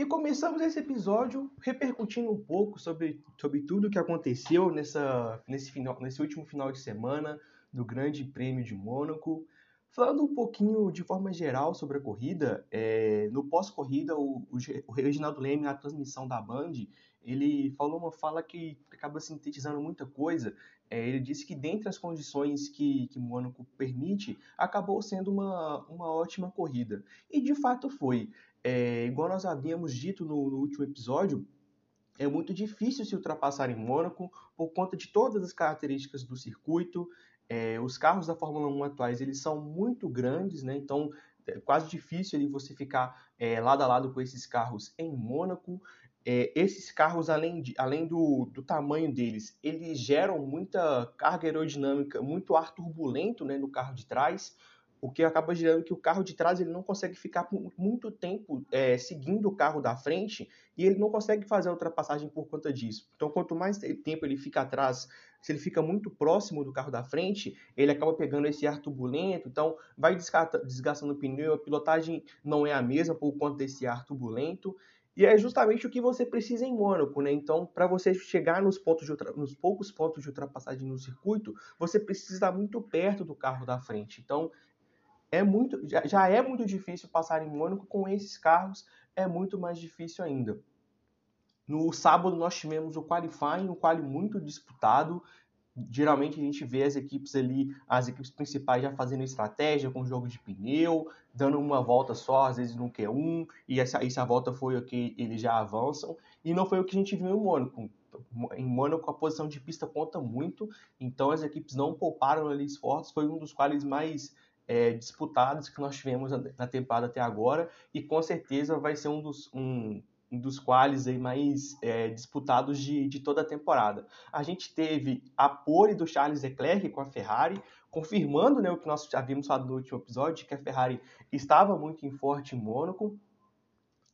E começamos esse episódio repercutindo um pouco sobre, sobre tudo o que aconteceu nessa, nesse, final, nesse último final de semana do Grande Prêmio de Mônaco. Falando um pouquinho de forma geral sobre a corrida, é, no pós-corrida, o, o, Reginaldo Leme, na transmissão da Band, ele falou uma fala que acaba sintetizando muita coisa. É, ele disse que, dentre as condições que, que Mônaco permite, acabou sendo uma, uma ótima corrida. E de fato foi. É, igual nós havíamos dito no, no último episódio, é muito difícil se ultrapassar em Mônaco por conta de todas as características do circuito, é, os carros da Fórmula 1 atuais eles são muito grandes, né? então é quase difícil ali, você ficar é, lado a lado com esses carros em Mônaco. É, esses carros, além, de, além do, do, tamanho deles, eles geram muita carga aerodinâmica, muito ar turbulento né, no carro de trás, o que acaba gerando que o carro de trás ele não consegue ficar por muito tempo é, seguindo o carro da frente e ele não consegue fazer a ultrapassagem por conta disso. Então, quanto mais tempo ele fica atrás, se ele fica muito próximo do carro da frente, ele acaba pegando esse ar turbulento, então vai desgastando o pneu, a pilotagem não é a mesma por conta desse ar turbulento. E é justamente o que você precisa em Mônaco, né? Então, para você chegar nos, pontos de nos poucos pontos de ultrapassagem no circuito, você precisa estar muito perto do carro da frente. Então, é muito, já, já é muito difícil passar em Mônaco com esses carros, é muito mais difícil ainda. No sábado nós tivemos o qualifying, um quali muito disputado. Geralmente a gente vê as equipes ali, as equipes principais já fazendo estratégia com jogo de pneu, dando uma volta só, às vezes no Q1, e essa, essa volta foi o que eles já avançam. E não foi o que a gente viu em Mônaco. Em Mônaco a posição de pista conta muito, então as equipes não pouparam ali esforços, foi um dos quales mais é, disputados que nós tivemos na temporada até agora e com certeza vai ser um dos, um, um dos quales aí mais é, disputados de, de toda a temporada. A gente teve a pole do Charles Leclerc com a Ferrari, confirmando né, o que nós havíamos falado no último episódio, que a Ferrari estava muito em forte em Mônaco.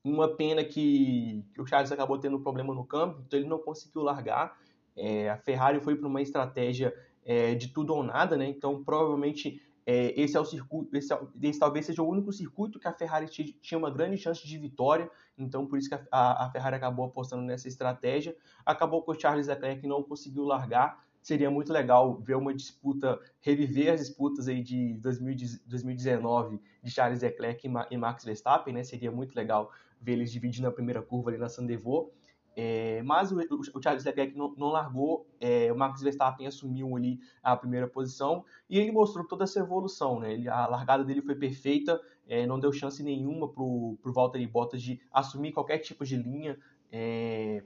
Uma pena que, o Charles acabou tendo um problema no câmbio, então ele não conseguiu largar. É, a Ferrari foi para uma estratégia é, de tudo ou nada, né? Então provavelmente é, esse é o circuito, esse, é, esse, talvez seja o único circuito que a Ferrari tinha uma grande chance de vitória, então por isso que a, a Ferrari acabou apostando nessa estratégia. Acabou com o Charles Leclerc não conseguiu largar. Seria muito legal ver uma disputa, reviver as disputas aí de 2019 de Charles Leclerc e Max Verstappen, né? Seria muito legal ver eles dividindo a primeira curva ali na Sandevaux. É, mas o, o, Charles Leclerc não, não largou, é, o Max Verstappen assumiu ali a primeira posição e ele mostrou toda essa evolução. Né? Ele, a largada dele foi perfeita, é, não deu chance nenhuma para o Valtteri Bottas de assumir qualquer tipo de linha é,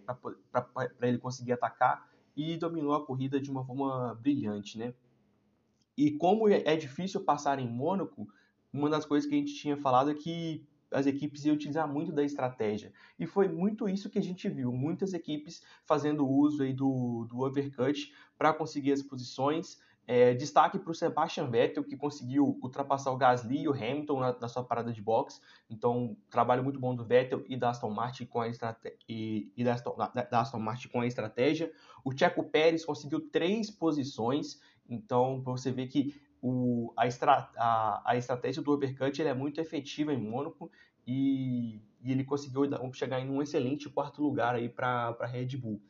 para ele conseguir atacar e dominou a corrida de uma forma brilhante. Né? E como é, difícil passar em Mônaco, uma das coisas que a gente tinha falado é que as equipes iam utilizar muito da estratégia. E foi muito isso que a gente viu, muitas equipes fazendo uso aí do, do overcut para conseguir as posições. É, destaque para o Sebastian Vettel, que conseguiu ultrapassar o Gasly e o Hamilton na, na, sua parada de box. Então, trabalho muito bom do Vettel e da Aston Martin com a, estrate e, e da, Aston, da, da Aston Martin com a estratégia. O Checo Pérez conseguiu três posições. Então, você vê que o, a, estra, a, a, estratégia do overcut é muito efetiva em Mônaco e, e, ele conseguiu chegar em um excelente quarto lugar aí para a Red Bull.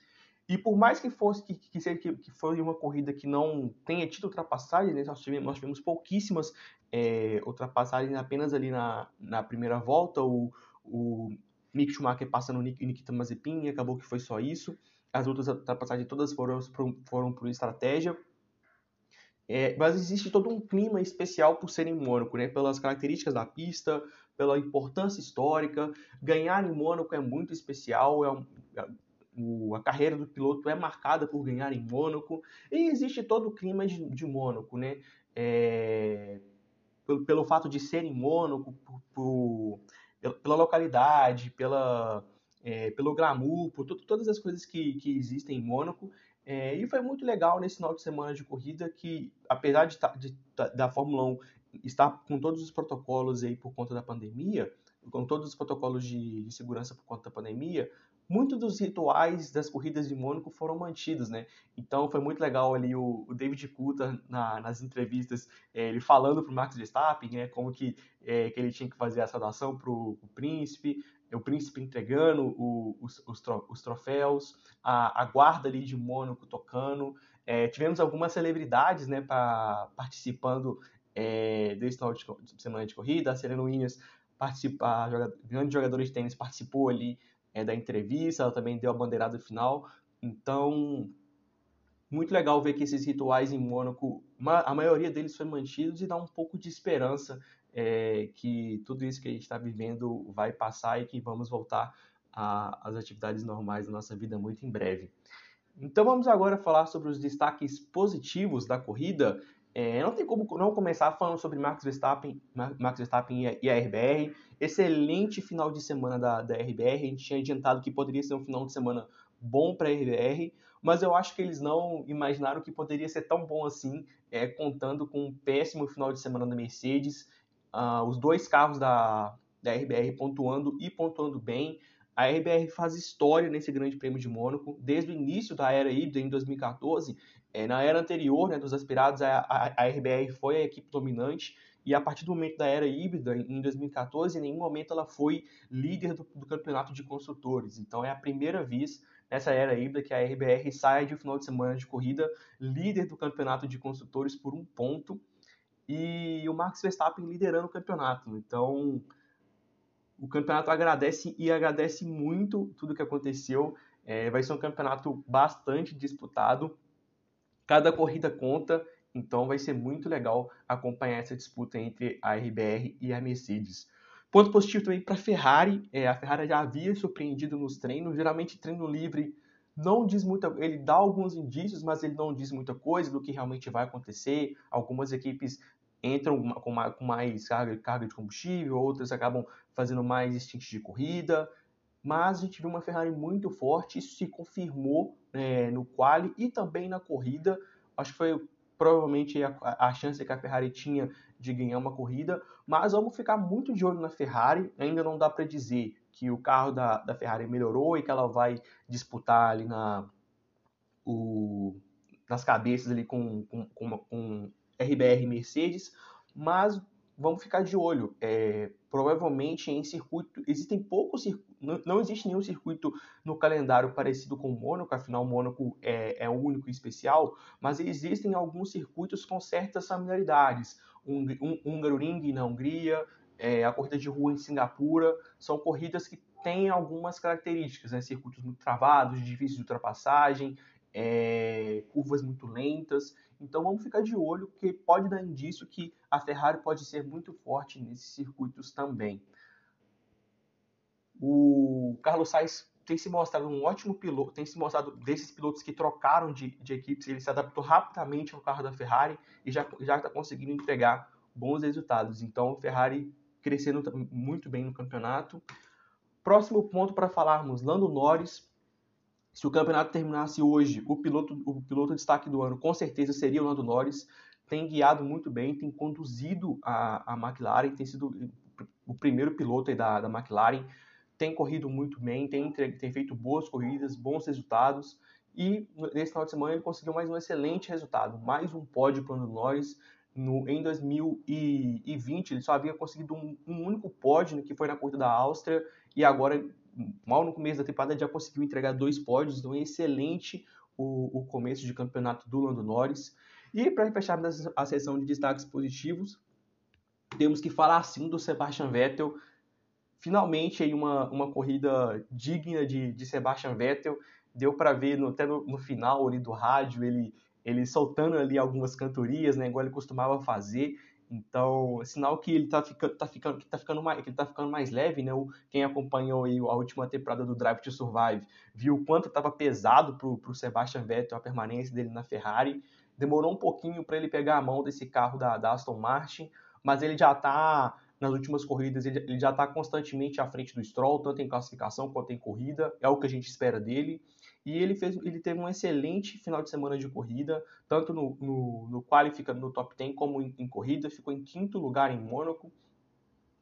E por mais que fosse que, que, que, que foi uma corrida que não tenha tido ultrapassagem, né, nós, tivemos, nós tivemos pouquíssimas é, ultrapassagens apenas ali na, na primeira volta. O, o Mick Schumacher passando o Nikita Mazepin, acabou que foi só isso. As outras ultrapassagens todas foram, foram por estratégia. É, mas existe todo um clima especial por ser em Mônaco, né? pelas características da pista, pela importância histórica. Ganhar em Mônaco é muito especial, é um, é, o, a carreira do piloto é marcada por ganhar em Mônaco, e existe todo o clima de, de Mônaco, né? É, pelo, pelo fato de ser em Mônaco, por, por pela localidade, pela, é, pelo glamour, por todas as coisas que, que existem em Mônaco. É, e foi muito legal nesse final de semana de corrida que, apesar de, de, da Fórmula 1 estar com todos os protocolos aí por conta da pandemia, com todos os protocolos de, de segurança por conta da pandemia, muitos dos rituais das corridas de Mônaco foram mantidos, né? Então foi muito legal ali o, o David Coulter na, nas entrevistas, é, ele falando para o Max Verstappen, né, como que, é, que ele tinha que fazer a saudação para o príncipe, o príncipe entregando o, os, os, os, troféus, a, a, guarda ali de Mônaco tocando. É, tivemos algumas celebridades, né, pra, participando é, desse final de semana de corrida, a Serena Williams participa, a jogador, grande jogadora de tênis participou ali é, da entrevista, ela também deu a bandeirada final. Então, muito legal ver que esses rituais em Mônaco, a maioria deles foi mantidos e dá um pouco de esperança é, que tudo isso que a gente está vivendo vai passar e que vamos voltar às atividades normais da nossa vida muito em breve. Então vamos agora falar sobre os destaques positivos da corrida. É, não tem como não começar falando sobre Max Verstappen, Max Verstappen e a RBR. Excelente final de semana da, da RBR. A gente tinha adiantado que poderia ser um final de semana bom para a RBR, mas eu acho que eles não imaginaram que poderia ser tão bom assim, é, contando com um péssimo final de semana da Mercedes. Uh, os dois carros da, da RBR pontuando e pontuando bem. A RBR faz história nesse Grande Prêmio de Mônaco. Desde o início da era híbrida, em 2014, é, na era anterior né, dos aspirados, a, a, a, RBR foi a equipe dominante e a partir do momento da era híbrida, em 2014, em nenhum momento ela foi líder do, do campeonato de construtores. Então é a primeira vez nessa era híbrida que a RBR sai de um final de semana de corrida líder do campeonato de construtores por um ponto e o Max Verstappen liderando o campeonato. Então o campeonato agradece e agradece muito tudo que aconteceu. É, vai ser um campeonato bastante disputado Cada corrida conta, então vai ser muito legal acompanhar essa disputa entre a RBR e a Mercedes. Ponto positivo também para a Ferrari. É, a Ferrari já havia surpreendido nos treinos. Geralmente, treino livre não diz muita. Ele dá alguns indícios, mas ele não diz muita coisa do que realmente vai acontecer. Algumas equipes entram com mais, carga, carga de combustível, outras acabam fazendo mais instintos de corrida mas a gente viu uma Ferrari muito forte, isso se confirmou é, no quali e também na corrida. Acho que foi provavelmente a, a, chance que a Ferrari tinha de ganhar uma corrida, mas vamos ficar muito de olho na Ferrari. Ainda não dá para dizer que o carro da, da Ferrari melhorou e que ela vai disputar ali na, o, nas cabeças ali com, com, com, com RBR e Mercedes, mas vamos ficar de olho. É, provavelmente em circuito, existem poucos não, não existe nenhum circuito no calendário parecido com o Mônaco, afinal o Mônaco é, é único e especial, mas existem alguns circuitos com certas familiaridades. Um, um Hungaroring na Hungria, é, a corrida de rua em Singapura, são corridas que têm algumas características, né? circuitos muito travados, difíceis de ultrapassagem, é, curvas muito lentas. Então vamos ficar de olho, porque pode dar indício que a Ferrari pode ser muito forte nesses circuitos também. O Carlos Sainz tem se mostrado um ótimo piloto, tem se mostrado desses pilotos que trocaram de, de equipes, ele se adaptou rapidamente ao carro da Ferrari e já está conseguindo entregar bons resultados. Então, Ferrari crescendo muito bem no campeonato. Próximo ponto para falarmos, Lando Norris se o campeonato terminasse hoje, o piloto, o piloto destaque do ano com certeza seria o Lando Norris. Tem guiado muito bem, tem conduzido a, a McLaren, tem sido o primeiro piloto da, da McLaren, tem corrido muito bem, tem, tem feito boas corridas, bons resultados. E nesse final de semana ele conseguiu mais um excelente resultado, mais um pódio para o Lando Norris. No, em 2020 ele só havia conseguido um, um único pódio, que foi na corrida da Áustria, e agora mal no começo da temporada já conseguiu entregar dois pódios, então é excelente o, o começo de campeonato do Lando Norris. E para fechar a sessão de destaques positivos, temos que falar sim do Sebastian Vettel. Finalmente aí uma, uma corrida digna de, de Sebastian Vettel. Deu para ver no, até no, no, final ali do rádio ele, ele soltando ali algumas cantorias, né, igual ele costumava fazer. Então, sinal que ele tá ficando, tá ficando, que tá ficando mais, que ele tá ficando mais leve, né? Quem acompanhou aí a última temporada do Drive to Survive viu o quanto estava pesado pro, pro Sebastian Vettel a permanência dele na Ferrari. Demorou um pouquinho para ele pegar a mão desse carro da, da, Aston Martin, mas ele já tá nas últimas corridas ele, ele já está constantemente à frente do Stroll, tanto em classificação quanto em corrida, é o que a gente espera dele. E ele, fez, ele teve um excelente final de semana de corrida, tanto no, no, no qualificando no top 10 como em, em corrida, ficou em quinto lugar em Mônaco.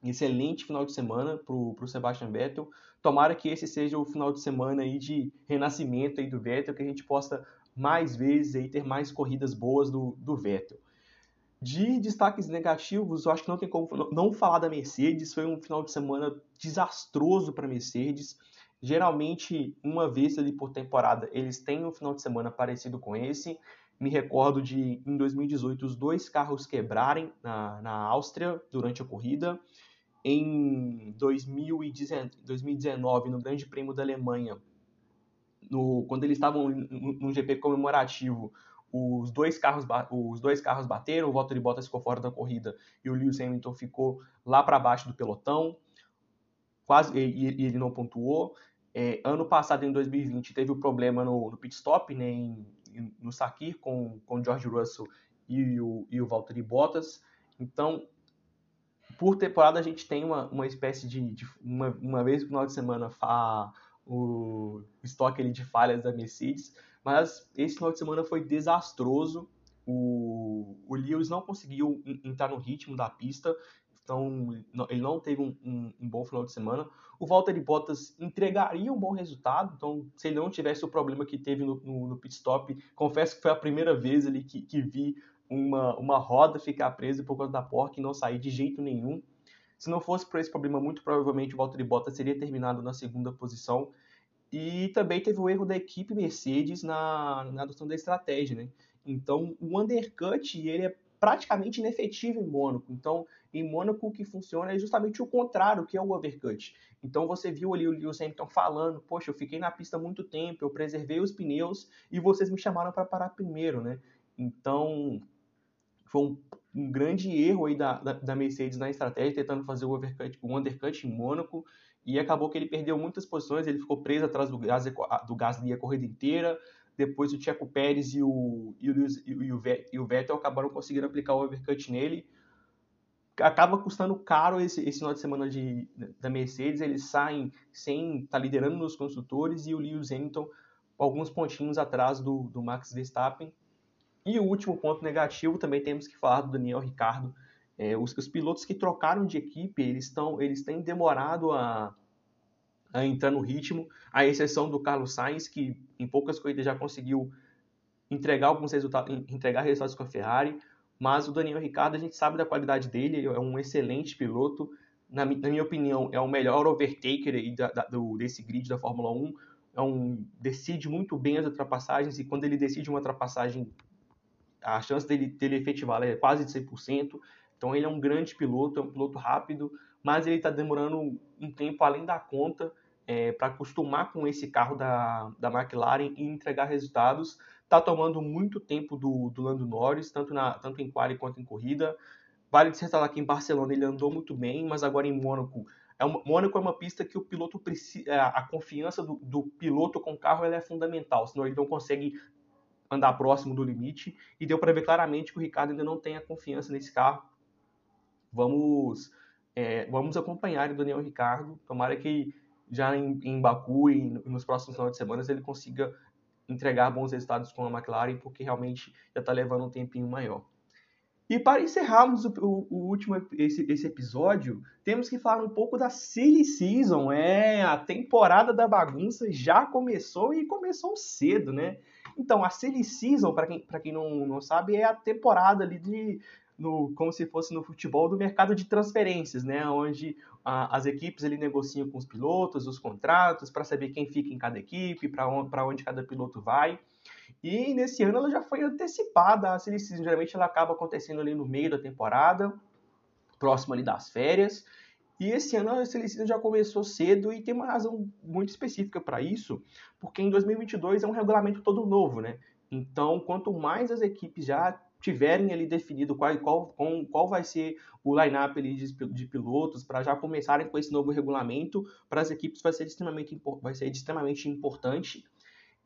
Excelente final de semana para o Sebastian Vettel. Tomara que esse seja o final de semana aí de renascimento aí do Vettel, que a gente possa mais vezes aí ter mais corridas boas do, do Vettel. De destaques negativos, eu acho que não tem como não falar da Mercedes. Foi um final de semana desastroso para a Mercedes. Geralmente, uma vez ali por temporada, eles têm um final de semana parecido com esse. Me recordo de, em 2018, os dois carros quebrarem na, na Áustria durante a corrida. Em 2019, no Grande Prêmio da Alemanha, no, quando eles estavam no GP comemorativo, os dois carros os dois carros bateram, o Valtteri Bottas ficou fora da corrida e o Lewis Hamilton ficou lá para baixo do pelotão, quase e, e ele não pontuou. É, ano passado, em 2020, teve o um problema no, no, pit stop, né, em, no Sakir com com George Russell e o, e o Valtteri Bottas. Então, por temporada a gente tem uma, uma espécie de, de uma, uma vez no final de semana fa, o estoque ali de falhas da Mercedes mas esse final de semana foi desastroso. O, o Lewis não conseguiu entrar no ritmo da pista, então ele não teve um, um, um bom final de semana. O Valtteri Bottas entregaria um bom resultado, então se ele não tivesse o problema que teve no, no, no pit stop, confesso que foi a primeira vez ali que, que vi uma, uma roda ficar presa por conta da porca e não sair de jeito nenhum. Se não fosse por esse problema, muito provavelmente o Valtteri Bottas teria terminado na segunda posição. E também teve o erro da equipe Mercedes na, na adoção da estratégia, né? Então, o undercut, ele é praticamente inefetivo em Mônaco. Então, em Mônaco o que funciona é justamente o contrário, que é o overcut. Então, você viu ali o Lewis Hamilton falando, poxa, eu fiquei na pista muito tempo, eu preservei os pneus e vocês me chamaram para parar primeiro, né? Então, foi um, um grande erro aí da, da, da, Mercedes na estratégia, tentando fazer o overcut, o undercut em Mônaco e acabou que ele perdeu muitas posições, ele ficou preso atrás do, gás, do Gasly a corrida inteira, depois o Checo Pérez e o, e o, e o, e o Vettel acabaram conseguindo aplicar o overcut nele, acaba custando caro esse, esse final de semana de, da Mercedes, eles saem sem estar tá liderando nos construtores e o Lewis Hamilton alguns pontinhos atrás do, do Max Verstappen. E o último ponto negativo também temos que falar do Daniel Ricciardo, é, os, os, pilotos que trocaram de equipe, eles, estão, eles têm demorado a, a entrar no ritmo, à exceção do Carlos Sainz, que em poucas corridas já conseguiu entregar alguns resultados, entregar resultados com a Ferrari, mas o Daniel Ricciardo, a gente sabe da qualidade dele, é um excelente piloto, na, na minha opinião, é o melhor overtaker aí da, da, do, desse grid da Fórmula 1, é um, decide muito bem as ultrapassagens, e quando ele decide uma ultrapassagem, a chance dele, dele efetivar é quase de 100%, então ele é um grande piloto, é um piloto rápido, mas ele está demorando um tempo além da conta é, para acostumar com esse carro da, da McLaren e entregar resultados. Está tomando muito tempo do, do Lando Norris, tanto, na, tanto em quali quanto em corrida. Vale ressaltar que em Barcelona ele andou muito bem, mas agora em Mônaco é uma, Mônaco é uma pista que o piloto precisa, é, a confiança do, do piloto com o carro é fundamental, senão ele não consegue andar próximo do limite. E deu para ver claramente que o Ricardo ainda não tem a confiança nesse carro vamos, é, vamos acompanhar o Daniel Ricardo. Tomara que já em, em Baku e nos próximos finais de semana ele consiga entregar bons resultados com a McLaren, porque realmente já está levando um tempinho maior. E para encerrarmos o, o, o, último esse, esse episódio, temos que falar um pouco da Silly Season. É, a temporada da bagunça já começou e começou cedo, né? Então, a Silly Season, para quem, quem não, não sabe, é a temporada ali de no, como se fosse no futebol do mercado de transferências, né, onde a, as equipes ali negociam com os pilotos os contratos para saber quem fica em cada equipe, para onde, onde cada piloto vai. E nesse ano ela já foi antecipada, a seleção geralmente ela acaba acontecendo ali no meio da temporada, próximo ali das férias. E esse ano a seleção já começou cedo e tem uma razão muito específica para isso, porque em 2022 é um regulamento todo novo, né? Então, quanto mais as equipes já tiverem ali definido qual, qual, qual vai ser o line-up de, de pilotos para já começarem com esse novo regulamento, para as equipes vai ser extremamente, vai ser extremamente importante.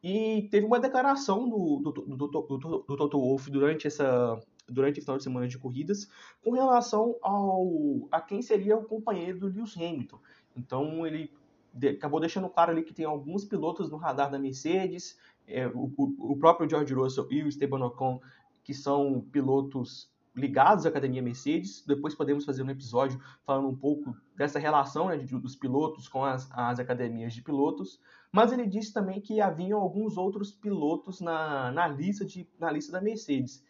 E teve uma declaração do, do, do, do, do Toto Wolff durante essa, durante o final de semana de corridas com relação ao a quem seria o companheiro do Lewis Hamilton. Então ele de, acabou deixando claro ali que tem alguns pilotos no radar da Mercedes, é, o, o, próprio George Russell e o Esteban Ocon, que são pilotos ligados à academia Mercedes. Depois podemos fazer um episódio falando um pouco dessa relação né, dos pilotos com as, as, academias de pilotos. Mas ele disse também que haviam alguns outros pilotos na, na, lista, de, na lista da Mercedes.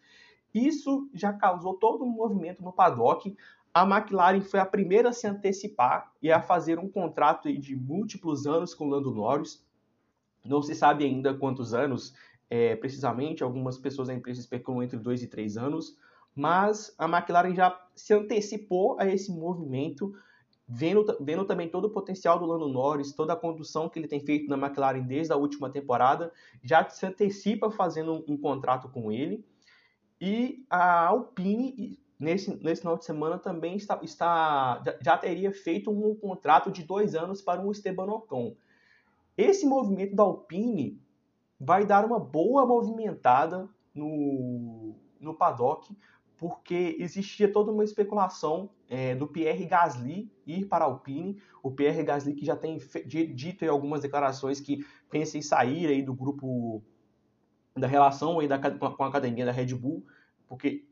Isso já causou todo um movimento no paddock. A McLaren foi a primeira a se antecipar e a fazer um contrato de múltiplos anos com Lando Norris. Não se sabe ainda quantos anos é, precisamente, algumas pessoas da empresa especulam entre dois e três anos, mas a McLaren já se antecipou a esse movimento, vendo, vendo também todo o potencial do Lando Norris, toda a condução que ele tem feito na McLaren desde a última temporada, já se antecipa fazendo um, um contrato com ele. E a Alpine, nesse, nesse final de semana, também está, está já teria feito um contrato de dois anos para o Esteban Ocon. Esse movimento da Alpine vai dar uma boa movimentada no, no paddock, porque existia toda uma especulação é, do Pierre Gasly ir para a Alpine. O Pierre Gasly que já tem dito em algumas declarações que pensa em sair aí do grupo da relação aí da, com a academia da Red Bull, porque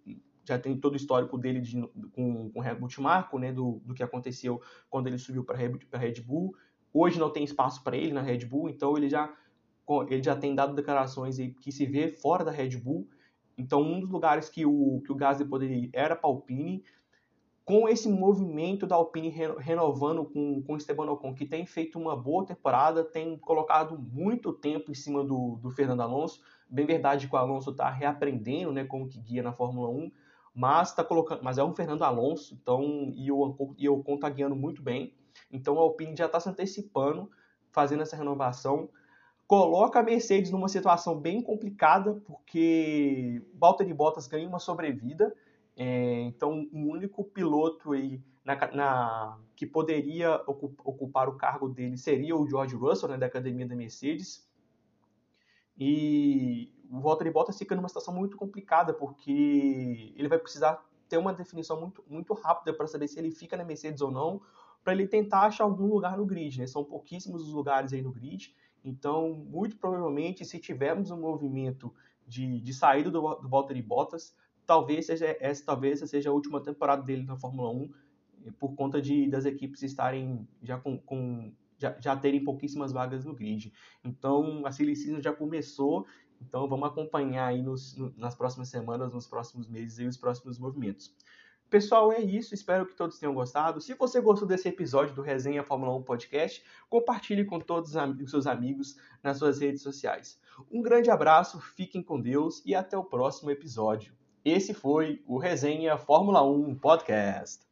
já tem todo o histórico dele de, com, com o Helmut Marko, né, do, do que aconteceu quando ele subiu para a Red Bull. Hoje não tem espaço para ele na Red Bull, então ele já, ele já tem dado declarações que se vê fora da Red Bull. Então, um dos lugares que o, que o Gasly poderia ir era para a Alpine. Com esse movimento da Alpine renovando com, com Esteban Ocon, que tem feito uma boa temporada, tem colocado muito tempo em cima do, do Fernando Alonso. Bem verdade que o Alonso está reaprendendo né, como que guia na Fórmula 1, mas, tá colocando, mas é um Fernando Alonso, então, e o, e o Ocon está guiando muito bem. Então a Alpine já está se antecipando, fazendo essa renovação. Coloca a Mercedes numa situação bem complicada, porque Valtteri Bottas ganha uma sobrevida. É, então, o um único piloto aí na, na, que poderia ocupar o cargo dele seria o George Russell, né, da academia da Mercedes. E o Valtteri Bottas fica numa situação muito complicada, porque ele vai precisar ter uma definição muito, muito rápida para saber se ele fica na Mercedes ou não, para ele tentar achar algum lugar no grid. Né? São pouquíssimos os lugares aí no grid, então, muito provavelmente, se tivermos um movimento de, de saída do, do Valtteri Bottas, talvez seja, essa talvez seja a última temporada dele na Fórmula 1, por conta de das equipes estarem já com, com já, já, terem pouquíssimas vagas no grid. Então, a Silly já começou, então vamos acompanhar aí nos, nas próximas semanas, nos próximos meses e os próximos movimentos. Pessoal, é isso. Espero que todos tenham gostado. Se você gostou desse episódio do Resenha Fórmula 1 Podcast, compartilhe com todos os seus amigos nas suas redes sociais. Um grande abraço, fiquem com Deus e até o próximo episódio. Esse foi o Resenha Fórmula 1 Podcast.